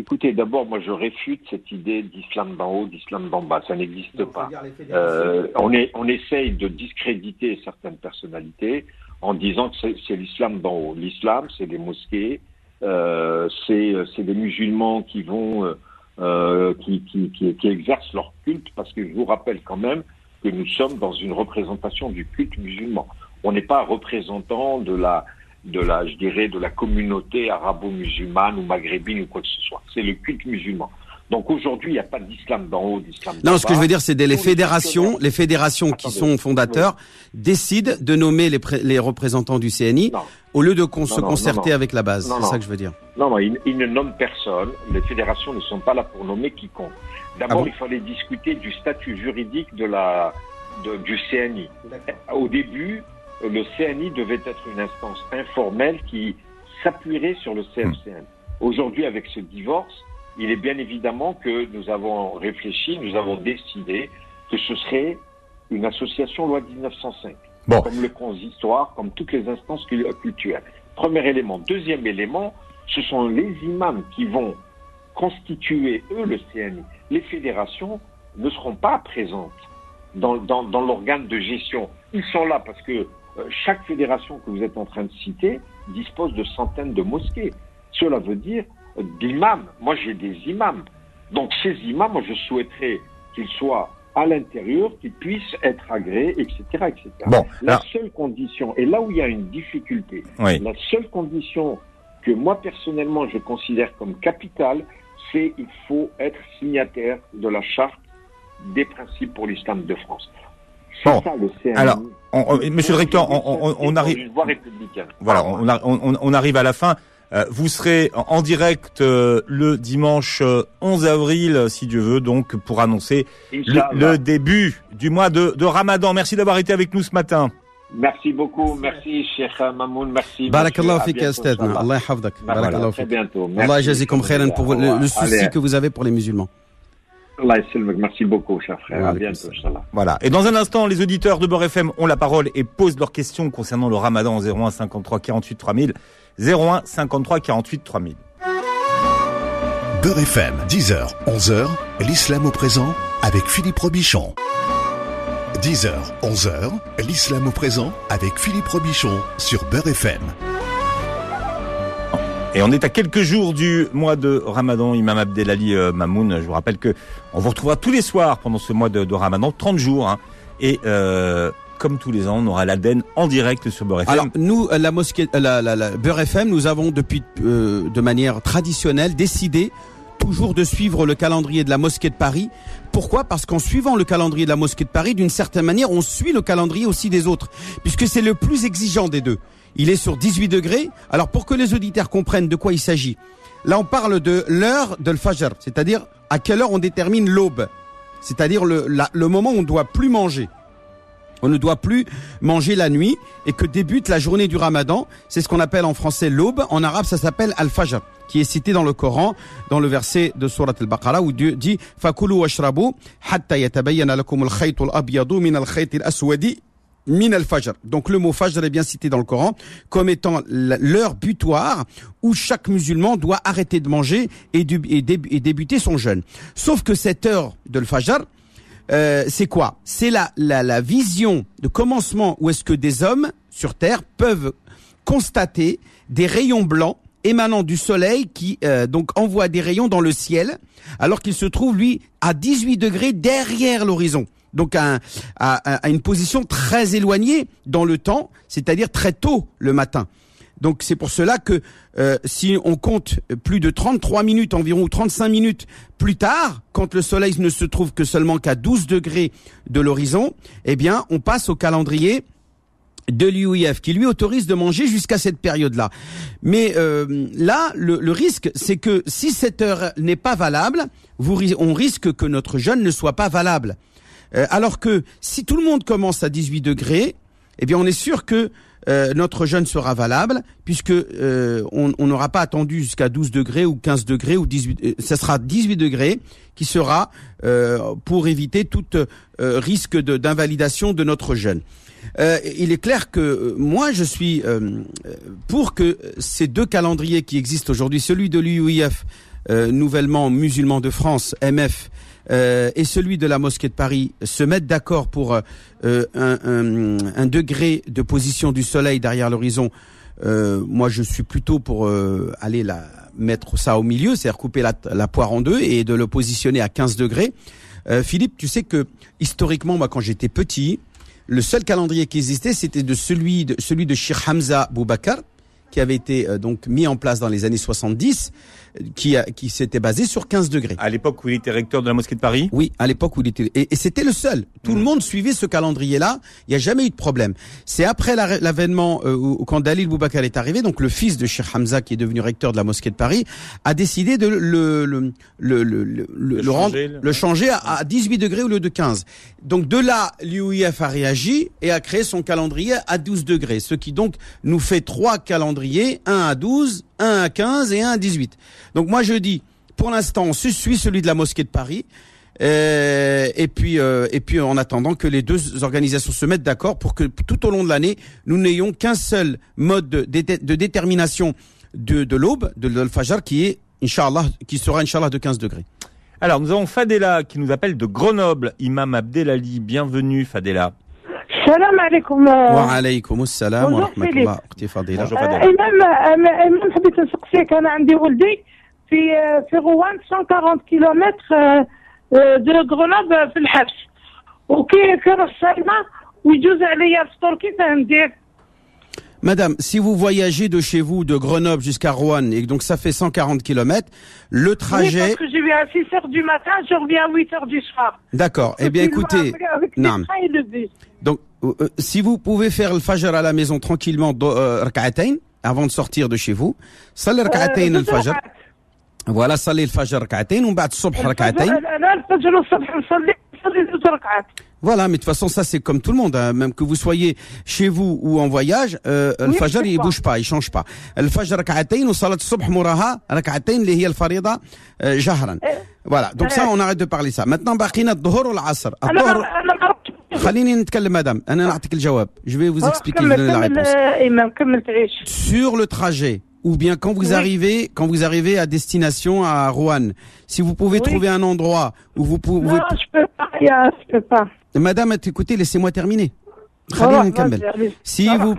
Écoutez, d'abord, moi, je réfute cette idée d'islam d'en haut, d'islam d'en bas. Ça n'existe pas. Euh, on, est, on essaye de discréditer certaines personnalités en disant que c'est l'islam d'en haut. L'islam, c'est des mosquées, euh, c'est des musulmans qui vont, euh, euh, qui, qui, qui, qui, exercent leur culte, parce que je vous rappelle quand même que nous sommes dans une représentation du culte musulman. On n'est pas représentant de la, de la, je dirais, de la communauté arabo-musulmane ou maghrébine ou quoi que ce soit. C'est le culte musulman. Donc aujourd'hui, il n'y a pas d'islam d'en haut, d'islam Non, ce que je veux dire, c'est des les fédérations, les fédérations qui sont fondateurs décident de nommer les, les représentants du CNI au lieu de se concerter avec la base. C'est ça que je veux dire. Non, non, ils, ne nomment personne. Les fédérations ne sont pas là pour nommer quiconque. D'abord, ah il fallait discuter du statut juridique de la, de, du CNI. Au début, le CNI devait être une instance informelle qui s'appuierait sur le CFCN. Aujourd'hui, avec ce divorce, il est bien évidemment que nous avons réfléchi, nous avons décidé que ce serait une association loi 1905, comme le consistoire, comme toutes les instances culturelles. Premier élément. Deuxième élément, ce sont les imams qui vont constituer, eux, le CNI. Les fédérations ne seront pas présentes dans, dans, l'organe de gestion. Ils sont là parce que euh, chaque fédération que vous êtes en train de citer dispose de centaines de mosquées. Cela veut dire d'imams. Moi, j'ai des imams. Donc, ces imams, moi, je souhaiterais qu'ils soient à l'intérieur, qu'ils puissent être agréés, etc., etc. Bon, la seule condition, et là où il y a une difficulté, la seule condition que moi, personnellement, je considère comme capitale, c'est il faut être signataire de la charte des principes pour l'islam de France. Bon. Ça, le CNI, alors, Monsieur le recteur, on, arrive. Voilà, on, arrive à la fin. Euh, vous serez en direct euh, le dimanche 11 euh, avril, si Dieu veut, donc pour annoncer le, début du mois de, de Ramadan. Merci d'avoir été avec nous ce matin. Merci beaucoup, merci Cheikh Mamoun, merci. Barakallahu fik Allah yahfazak. Barakallahu fik. bientôt. Allah jazikum khairan pour le, le souci que vous avez pour les musulmans. Allah merci beaucoup, cher frère. À bientôt, Voilà. Et dans un instant, les auditeurs de Beurre FM ont la parole et posent leurs questions concernant le ramadan en 01 53 48 3000. 01 53 48 3000. Beurre FM, 10h, 11h, l'islam au présent avec Philippe Robichon. 10h, 11h, l'islam au présent avec Philippe Robichon sur Beurre FM. Et on est à quelques jours du mois de Ramadan, Imam Abdelali euh, Mamoun. Je vous rappelle que on vous retrouvera tous les soirs pendant ce mois de, Ramadan, 30 jours. Hein. et euh, comme tous les ans, on aura l'Aden en direct sur Beurre FM. Alors nous, euh, la mosquée, euh, la, la, FM, nous avons depuis euh, de manière traditionnelle décidé toujours de suivre le calendrier de la mosquée de Paris. Pourquoi? Parce qu'en suivant le calendrier de la mosquée de Paris, d'une certaine manière, on suit le calendrier aussi des autres, puisque c'est le plus exigeant des deux. Il est sur 18 degrés. Alors pour que les auditeurs comprennent de quoi il s'agit, là on parle de l'heure de l'Fajr, c'est-à-dire à quelle heure on détermine l'aube, c'est-à-dire le, le moment où on ne doit plus manger on ne doit plus manger la nuit et que débute la journée du ramadan. C'est ce qu'on appelle en français l'aube. En arabe, ça s'appelle al-fajr, qui est cité dans le Coran, dans le verset de Surat al-Baqarah, où Dieu dit « Fakulu washrabu hatta yatabayyana lakum al-khayt al-abyadu min al-khayt al-aswadi min al-fajr ». Donc le mot fajr est bien cité dans le Coran comme étant l'heure butoir où chaque musulman doit arrêter de manger et, débuter son jeûne. Sauf que cette heure de l'fajr, euh, c'est quoi? C'est la, la, la vision de commencement où est-ce que des hommes sur Terre peuvent constater des rayons blancs émanant du soleil qui euh, donc envoie des rayons dans le ciel alors qu'il se trouve lui à 18 degrés derrière l'horizon. Donc à, à, à, une position très éloignée dans le temps c'est-à-dire très tôt le matin Donc c'est pour cela que euh, si on compte plus de 33 minutes environ ou 35 minutes plus tard, quand le soleil ne se trouve que seulement qu'à 12 degrés de l'horizon, eh bien on passe au calendrier de l'UIF qui lui autorise de manger jusqu'à cette période-là. Mais euh, là, le, risque, c'est que si cette heure n'est pas valable, on risque que notre jeûne ne soit pas valable. Euh, alors que si tout le monde commence à 18 degrés, eh bien on est sûr que euh, notre jeûne sera valable puisque on n'aura pas attendu jusqu'à 12 degrés ou 15 degrés ou 18 ce sera 18 degrés qui sera pour éviter tout risque d'invalidation de notre jeûne. Euh, il est clair que euh, moi, je suis euh, pour que ces deux calendriers qui existent aujourd'hui, celui de l'UIF, nouvellement musulman de France, MF, et celui de la mosquée de Paris se mettent d'accord pour un, un, degré de position du soleil derrière l'horizon. moi, je suis plutôt pour aller la, mettre ça au milieu, c'est-à-dire couper la, la, poire en deux et de le positionner à 15 degrés. Philippe, tu sais que historiquement, moi, quand j'étais petit, le seul calendrier qui existait, c'était de celui de celui de Sheikh Hamza Boubacar, qui avait été euh, donc mis en place dans les années 70 qui, qui s'était basé sur 15 degrés. À l'époque où il était recteur de la mosquée de Paris? Oui, à l'époque où il était... Et, c'était le seul. Tout le mm. monde suivait ce calendrier-là. Il n'y a jamais eu de problème. C'est après l'avènement, euh, quand Dalil Boubacar est arrivé, donc le fils de Sheikh Hamza, qui est devenu recteur de la mosquée de Paris, a décidé de le, le, le, le, le, le, changer, le changer à, à 18 degrés au lieu de 15. Donc de là, l'UIF a réagi et a créé son calendrier à 12 degrés, ce qui donc nous fait trois calendriers, un à 12, un à 15 et un à 18. Donc moi je dis, pour l'instant, on suit celui de la mosquée de Paris. Euh, et puis, euh, et puis, en attendant que les deux organisations se mettent d'accord pour que tout au long de l'année, nous n'ayons qu'un seul mode de, détermination de, l'aube, de l'Al-Fajr, qui est, Inch'Allah, qui sera, de 15 degrés. Alors, nous avons Fadela qui nous appelle de Grenoble. Imam Abdelali, bienvenue Fadela. Salam alaikum. Wa alaykoum salam wa rahmatullah. اختي فضيله. Bonjour Fadela. امام امام حبيت نسقسيك انا عندي ولدي في في غوان 140 كيلومتر دو غرونوبل في الحبس وكي كان الصايمه ويجوز عليا الفطور كيف ندير Madame, si vous voyagez de chez vous, de Grenoble jusqu'à Rouen, et donc ça fait 140 km, le trajet... Oui, parce que je viens à 6 heures du matin, je reviens à 8 heures du soir. D'accord. Eh bien, écoutez... Avec non. Donc, euh, euh, Euh, euh, si vous pouvez faire le fajr à la maison tranquillement, euh, rak'atayn, avant de sortir de chez vous, salli rak'atayn le fajr. Voilà, salli le fajr rak'atayn, ou ba'd subh rak'atayn. Voilà, mais de toute façon, ça c'est comme tout le monde, hein. même que vous soyez chez vous ou en voyage, euh, le fajr il bouge pas, il change pas. Le fajr rak'atayn ou salat subh mouraha rak'atayn li hiya al farida jahran. Voilà, donc ça on arrête de parler ça. Maintenant, baqina dhuhr ou l'asr? Alors, خليني نتكلم مدام انا نعطيك الجواب. Je vais vous expliquer la réponse. Sur le trajet ou bien quand vous arrivez quand vous arrivez à destination à Rouen, si vous pouvez trouver un endroit où vous pouvez Non, je peux pas, je peux pas. Madame, écoutez, laissez-moi terminer. si vous,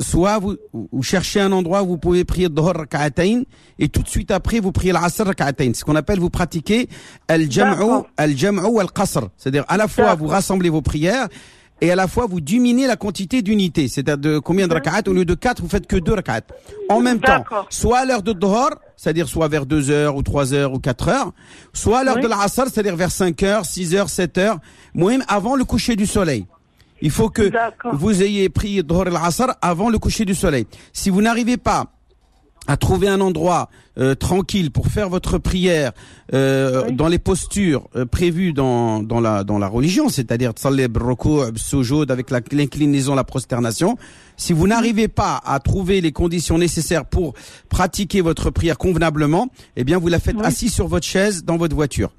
soit vous, vous, cherchez un endroit où vous pouvez prier Dhuhr rak'atayn et tout de suite après vous priez l'Asr rak'atayn. Ce qu'on appelle vous pratiquez al-jam'u al-jam'u al-qasr. C'est-à-dire à la fois vous rassemblez vos prières et à la fois vous diminuez la quantité d'unités. C'est-à-dire de combien de rak'at? Au lieu de 4, vous faites que 2 rak'at. En même temps, soit à l'heure de Dhuhr, c'est-à-dire soit vers 2 heures ou 3 heures ou 4 heures, soit à l'heure de l'Asr, c'est-à-dire vers 5 heures, 6 heures, 7 heures, même avant le coucher du soleil. Il faut que vous ayez pris Dhuhr al-Asr avant le coucher du soleil. Si vous n'arrivez pas à trouver un endroit euh, tranquille pour faire votre prière euh, dans les postures euh, prévues dans, dans la dans la religion, c'est-à-dire avec l'inclinaison, la prosternation. Si vous n'arrivez pas à trouver les conditions nécessaires pour pratiquer votre prière convenablement, eh bien vous la faites assis sur votre chaise dans votre voiture.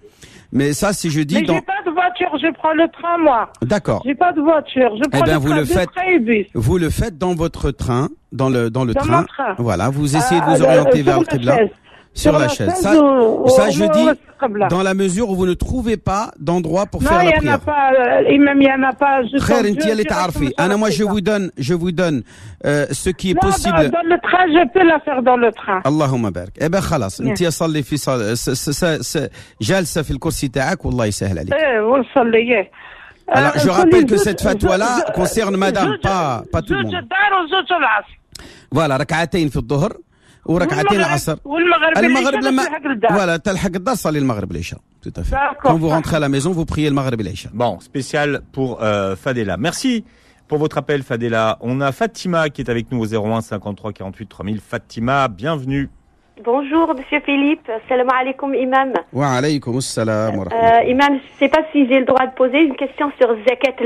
Mais ça, si je dis Mais dans... j'ai pas de voiture, je prends le train, moi. D'accord. J'ai pas de voiture, je prends eh bien, le vous train, le faites, Vous le faites dans votre train, dans le, dans le dans train. Mon train. Voilà, vous essayez de vous euh, orienter vers le Qibla sur, la chaise. Ça, ça je dis, dans la mesure où vous ne trouvez pas d'endroit pour faire la prière. Non, il n'y en a pas, imam, il n'y en a pas. Je Frère, Anna, moi, je vous donne, je vous donne euh, ce qui est non, possible. Dans, dans le train, je peux la faire dans le train. Allahumma barak. Eh ben, خلاص. انت صلي في جالسة في الكرسي تاعك والله يسهل عليك. ايه وصلي Alors, je rappelle que cette fatwa-là concerne madame, pas, pas tout le monde. فوالا ركعتين في الظهر وركعتين العصر والمغرب المغرب لما تلحق الدار. voilà تلحق الدار صلي المغرب العشاء tout à fait D'accord. quand vous rentrez à la maison vous priez le maghrib et l'isha Bon, spécial pour euh, Fadela. Merci pour votre appel, Fadela. On a Fatima qui est avec nous au 01 53 48 3000. Fatima, bienvenue. Bonjour, Monsieur Philippe. Salam alaikum, Imam. wa wa rahmatullah. Euh, imam, je ne sais pas si j'ai le droit de poser une question sur Zakat. Oh,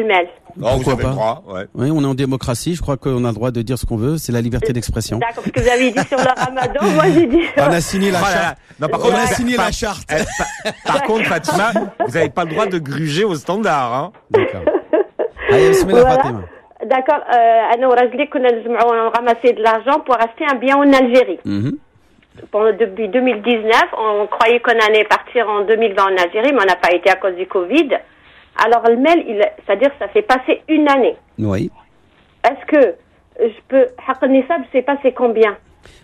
vous Pourquoi avez pas le droit, ouais. Oui, on est en démocratie, je crois qu'on a le droit de dire ce qu'on veut, c'est la liberté d'expression. D'accord, parce que vous avez dit sur le ramadan, moi j'ai dit... On a signé la charte. Non, par On contre, a par- signé la charte. par, par contre, Fatima, vous n'avez pas le droit de gruger au standard. Hein. D'accord. Allez, Voilà. Fatima. D'accord, euh, Anna qu'on a on ramassé de l'argent pour acheter un bien en Algérie? Mhm. Depuis 2019, on croyait qu'on allait partir en 2020 en Algérie, mais on n'a pas été à cause du Covid. Alors le mail, il, c'est-à-dire ça fait passer une année. Oui. Est-ce que je peux... Haq al-Nisab, c'est passé combien?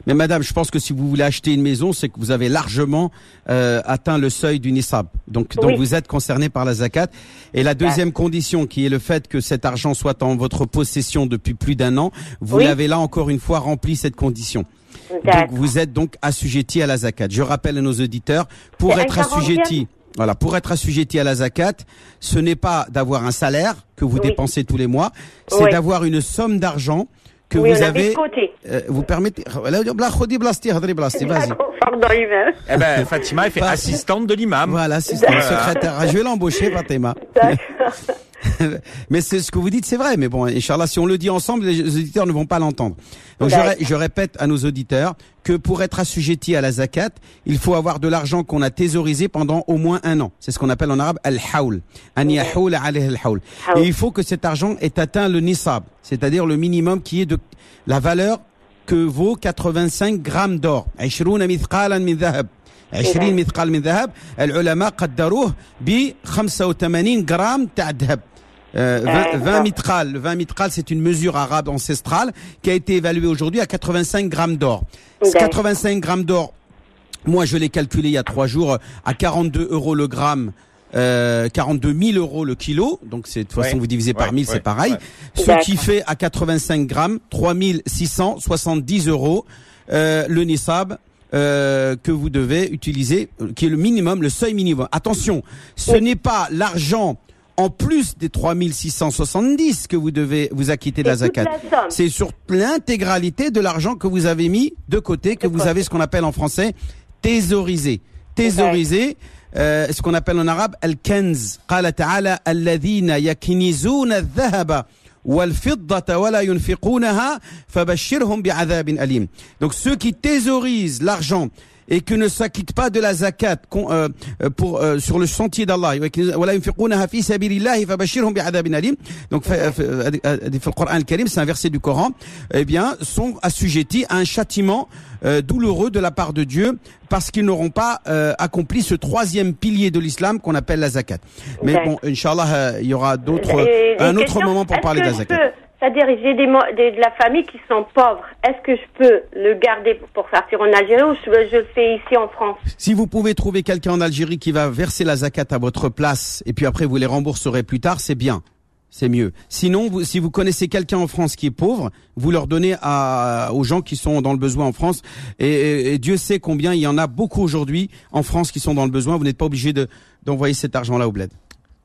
Mais madame, je pense que si vous voulez acheter une maison, c'est que vous avez largement euh, atteint le seuil du nisab. Donc, vous êtes concerné par la zakat. Et la deuxième condition, qui est le fait que cet argent soit en votre possession depuis plus d'un an, vous Oui. l'avez là encore une fois rempli cette condition. Donc, vous êtes donc assujetti à la zakat. Je rappelle à nos auditeurs, pour être assujetti, voilà, pour être assujetti à la zakat, ce n'est pas d'avoir un salaire que vous dépensez tous les mois, c'est d'avoir une somme d'argent que vous avez. Euh, vous permettez. Eh ben, Fatima, elle fait assistante de l'imam. Voilà, assistante, euh. secrétaire. Ah, je vais l'embaucher, Fatima. mais c'est ce que vous dites c'est vrai mais bon inchallah si on le dit ensemble les auditeurs ne vont pas l'entendre donc je, D'accord. ré- je répète à nos auditeurs que pour être assujetti à la zakat il faut avoir de l'argent qu'on a thésaurisé pendant au moins un an c'est ce qu'on appelle en arabe al-hawl an yahoul alayhi al-hawl Hawl. et il faut que cet argent ait atteint le nisab c'est-à-dire le minimum qui est de la valeur que vaut 85 grammes d'or 20 مثقالا من ذهب 20 مثقال من ذهب العلماء قدروه ب 85 grammes تاع ذهب Euh, 20, 20 mitral. Le 20 mitral, c'est une mesure arabe ancestrale qui a été évaluée aujourd'hui à 85 grammes d'or. Ce D'accord. 85 grammes d'or, moi je l'ai calculé il y a trois jours à 42 euros le gramme. Euh, 42 000 euros le kilo, donc c'est de toute façon Ouais. vous divisez par Ouais, 1000, ouais, c'est pareil. ouais. Ce qui fait à 85 grammes 3 670 euros euh, le nisab euh, que vous devez utiliser, euh, qui est le minimum, le seuil minimum. Attention, ce n'est pas l'argent en plus des 3670 que vous devez vous acquitter de la C'est toute zakat. la somme. C'est sur l'intégralité de l'argent que vous avez mis de côté, que De vous côté. avez ce qu'on appelle en français thésaurisé. Thésaurisé, euh, ce qu'on appelle en arabe al-kanz. قال تعالى الذين يكنزون الذهب والفضة ولا ينفقونها فبشرهم بعذاب أليم. Donc ceux qui thésaurisent l'argent et qui ne s'acquittent pas de la zakat euh, euh, pour, euh, sur le sentier d'Allah. Donc, le Coran Karim, c'est un verset du Coran, eh bien, sont assujettis à un châtiment douloureux de la part de Dieu parce qu'ils n'auront pas accompli ce troisième pilier de l'islam qu'on appelle la zakat. Mais bon, Inch'Allah, il y aura d'autres, un autre moment pour parler de la zakat. C'est-à-dire, j'ai des, des- de la famille qui sont pauvres. Est-ce que je peux le garder pour partir en Algérie ou je, je le fais ici en France? Si vous pouvez trouver quelqu'un en Algérie qui va verser la zakat à votre place et puis après vous les rembourserez plus tard, c'est bien. C'est mieux. Sinon, vous, si vous connaissez quelqu'un en France qui est pauvre, vous leur donnez à, aux gens qui sont dans le besoin en France. Et, et- et Dieu sait combien il y en a beaucoup aujourd'hui en France qui sont dans le besoin. Vous n'êtes pas obligé de, d'envoyer cet argent-là au bled.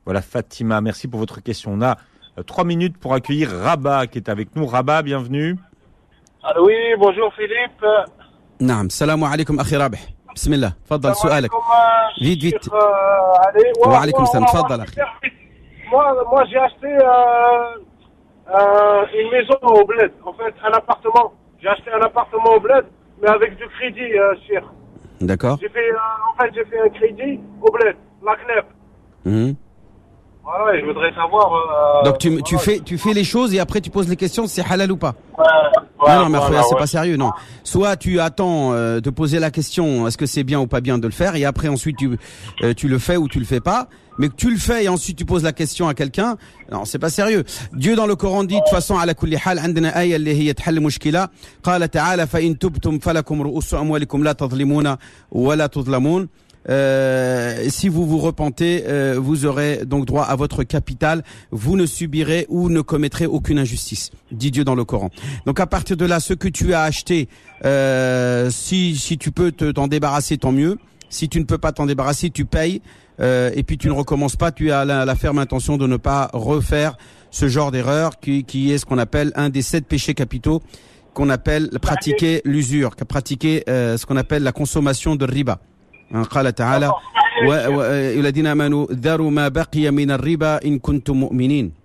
Voilà, Fatima, merci pour votre question. On a trois minutes pour accueillir Rabat qui est avec nous. Rabat, bienvenue. Alors oui, bonjour Philippe. نعم السلام عليكم أخي رابح بسم الله تفضل Salam سؤالك alaikum, euh, Vite, Cheikh, vite. euh, allez, ouais, وعليكم ouais, السلام. ouais, تفضل ouais. أخي. Moi, moi j'ai acheté euh, euh, une maison au bled, en fait un appartement. J'ai acheté un appartement au bled, mais avec du crédit, euh, Cheikh. D'accord J'ai fait, euh, en fait, j'ai fait un crédit au bled, la CNEP. Mhm. Voilà, et je voudrais savoir. euh, Donc tu, tu, voilà. fais, tu fais les choses et après tu poses les questions si c'est halal ou pas. Ouais, ouais, non, non, mais voilà, frère, c'est ouais. pas sérieux, non. Soit tu attends euh, de poser la question, est-ce que c'est bien ou pas bien de le faire, et après ensuite tu, euh, tu le fais ou tu le fais pas. Mais que tu le fais et ensuite tu poses la question à quelqu'un, non, c'est pas sérieux. Dieu dans le Coran dit de toute façon على كل حال عندنا آية اللي هي تحل مشكلة قال تعالى فإن تبتم فلكم رؤوس أموالكم لا تظلمون ولا تظلمون euh, si vous vous repentez, euh, vous aurez donc droit à votre capital. Vous ne subirez ou ne commettrez aucune injustice, dit Dieu dans le Coran. Donc à partir de là, ce que tu as acheté, euh, si si tu peux t'en débarrasser, tant mieux. Si tu ne peux pas t'en débarrasser, tu payes. et puis tu ne recommences pas. Tu as la, ferme intention de ne pas refaire ce genre d'erreur qui, qui est ce qu'on appelle un des sept péchés capitaux qu'on appelle pratiquer l'usure, pratiquer ce qu'on appelle la consommation de riba. قال تعالى والذين امنوا ذروا ما بقي من الربا ان كنتم مؤمنين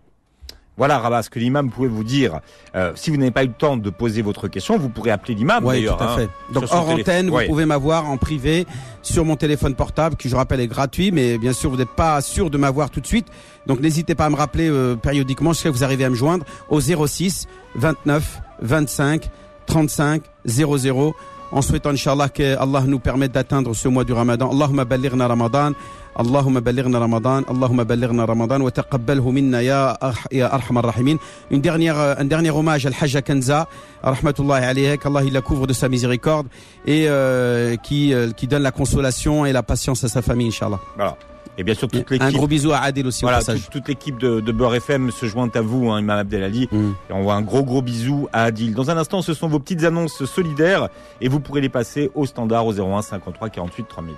Voilà, Rabat, ce que l'imam pouvait vous dire. Euh, si vous n'avez pas eu le temps de poser votre question, vous pourrez appeler l'imam Oui, tout à hein, fait. Donc hors antenne, vous pouvez m'avoir en privé sur mon téléphone portable, qui je rappelle est gratuit, mais bien sûr vous n'êtes pas sûr de m'avoir tout de suite. Donc n'hésitez pas à me rappeler euh, périodiquement jusqu'à vous arrivez à me joindre au 06 29 25 35 00 en souhaitant, Inch'Allah, que Allah nous permette d'atteindre ce mois du Ramadan. Allahumma ballighna Ramadan. اللهم بلغنا رمضان اللهم بلغنا رمضان وتقبله منا يا يا ارحم الراحمين une dernière un dernier hommage à Al-Hajj Kenza rahmatullah alayhi qu'Allah il la couvre de sa miséricorde et euh, qui euh, qui donne la consolation et la patience à sa famille inchallah voilà et bien sûr, toute l'équipe. Un gros bisou à Adil aussi voilà, Toute, l'équipe de, de Beurre FM se joint à vous, hein, Imam Abdelali. Mm. Et on voit un gros gros bisou à Adil. Dans un instant, ce sont vos petites annonces solidaires et vous pourrez les passer au standard au 01 53 48 3000.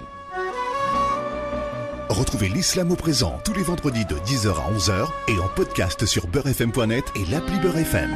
Retrouvez l'islam au présent tous les vendredis de 10h à 11h et en podcast sur beurrefm.net et l'appli Beurre FM.